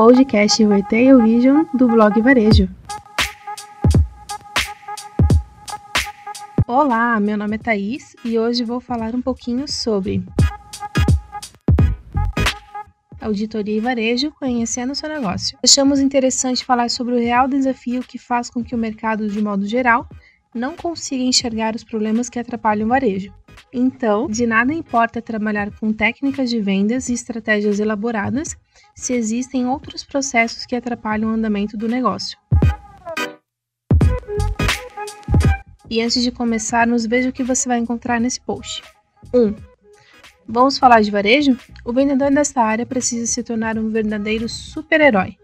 podcast Retail Vision do blog Varejo. Olá, meu nome é Thaís e hoje vou falar um pouquinho sobre auditoria e varejo, conhecendo o seu negócio. Achamos interessante falar sobre o real desafio que faz com que o mercado, de modo geral, não consiga enxergar os problemas que atrapalham o varejo. Então, de nada importa trabalhar com técnicas de vendas e estratégias elaboradas se existem outros processos que atrapalham o andamento do negócio. E antes de começarmos, veja o que você vai encontrar nesse post. 1. Um, vamos falar de varejo? O vendedor desta área precisa se tornar um verdadeiro super-herói,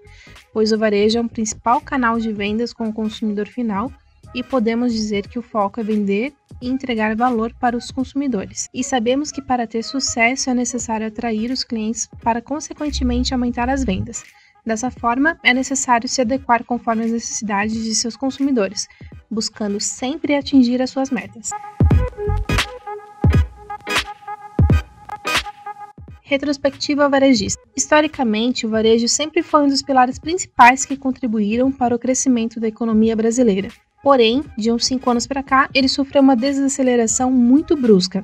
pois o varejo é o principal canal de vendas com o consumidor final e podemos dizer que o foco é vender e entregar valor para os consumidores. E sabemos que para ter sucesso é necessário atrair os clientes para consequentemente aumentar as vendas. Dessa forma, é necessário se adequar conforme as necessidades de seus consumidores, buscando sempre atingir as suas metas. Retrospectiva varejista. Historicamente, o varejo sempre foi um dos pilares principais que contribuíram para o crescimento da economia brasileira. Porém, de uns cinco anos para cá, ele sofreu uma desaceleração muito brusca,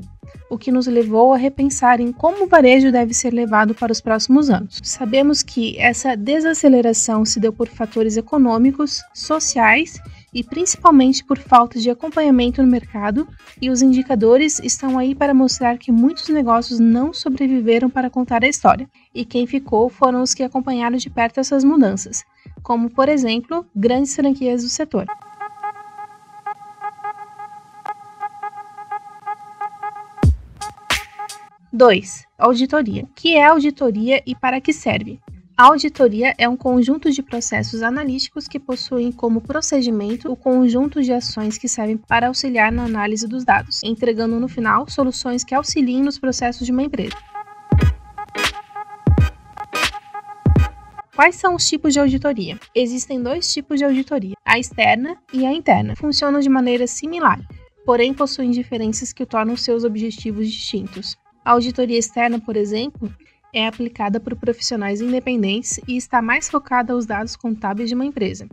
o que nos levou a repensar em como o varejo deve ser levado para os próximos anos. Sabemos que essa desaceleração se deu por fatores econômicos, sociais e principalmente por falta de acompanhamento no mercado, e os indicadores estão aí para mostrar que muitos negócios não sobreviveram para contar a história, e quem ficou foram os que acompanharam de perto essas mudanças, como por exemplo, grandes franquias do setor. 2. Auditoria. O que é auditoria e para que serve? A auditoria é um conjunto de processos analíticos que possuem como procedimento o conjunto de ações que servem para auxiliar na análise dos dados, entregando no final soluções que auxiliem nos processos de uma empresa. Quais são os tipos de auditoria? Existem dois tipos de auditoria, a externa e a interna. Funcionam de maneira similar, porém possuem diferenças que tornam seus objetivos distintos. A auditoria externa, por exemplo, é aplicada por profissionais independentes e está mais focada aos dados contábeis de uma empresa.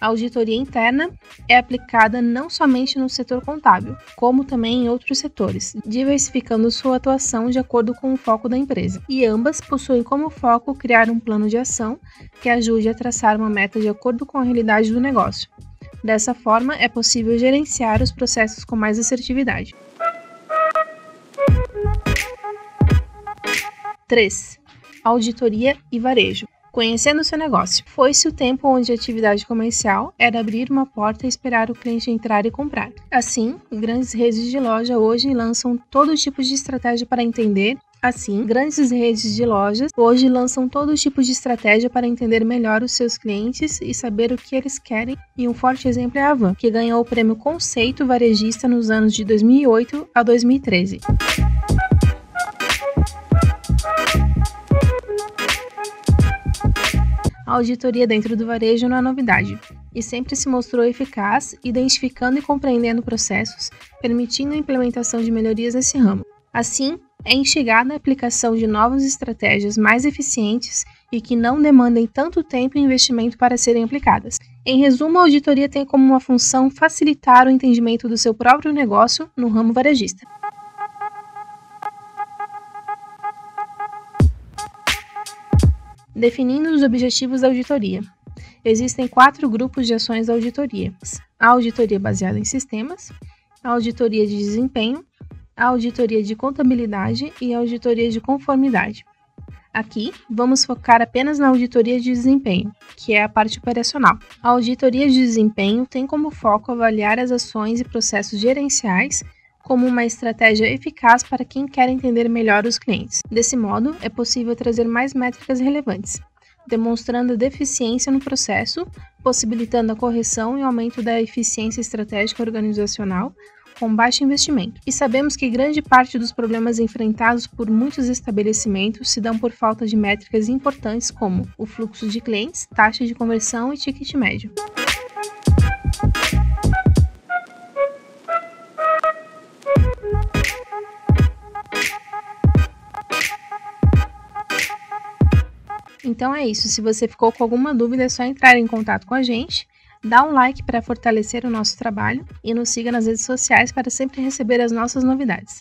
A auditoria interna é aplicada não somente no setor contábil, como também em outros setores, diversificando sua atuação de acordo com o foco da empresa. E ambas possuem como foco criar um plano de ação que ajude a traçar uma meta de acordo com a realidade do negócio. Dessa forma, é possível gerenciar os processos com mais assertividade. 3. Auditoria e varejo. Conhecendo o seu negócio. Foi-se o tempo onde a atividade comercial era abrir uma porta e esperar o cliente entrar e comprar. Assim, grandes redes de loja hoje lançam todo tipo de estratégia para entender Assim, grandes redes de lojas hoje lançam todo tipo de estratégia para entender melhor os seus clientes e saber o que eles querem. E um forte exemplo é a Avan, que ganhou o prêmio Conceito Varejista nos anos de 2008 a 2013. A auditoria dentro do varejo não é novidade e sempre se mostrou eficaz, identificando e compreendendo processos, permitindo a implementação de melhorias nesse ramo. Assim, é instigada a aplicação de novas estratégias mais eficientes e que não demandem tanto tempo e investimento para serem aplicadas. Em resumo, a auditoria tem como uma função facilitar o entendimento do seu próprio negócio no ramo varejista. Definindo os objetivos da auditoria. Existem quatro grupos de ações da auditoria: a auditoria baseada em sistemas, a auditoria de desempenho, a auditoria de contabilidade e a auditoria de conformidade. Aqui, vamos focar apenas na auditoria de desempenho, que é a parte operacional. A auditoria de desempenho tem como foco avaliar as ações e processos gerenciais como uma estratégia eficaz para quem quer entender melhor os clientes. Desse modo, é possível trazer mais métricas relevantes, demonstrando deficiência no processo, possibilitando a correção e aumento da eficiência estratégica organizacional com baixo investimento. E sabemos que grande parte dos problemas enfrentados por muitos estabelecimentos se dão por falta de métricas importantes como o fluxo de clientes, taxa de conversão e ticket médio. Então é isso. Se você ficou com alguma dúvida, é só entrar em contato com a gente. Dá um like para fortalecer o nosso trabalho e nos siga nas redes sociais para sempre receber as nossas novidades.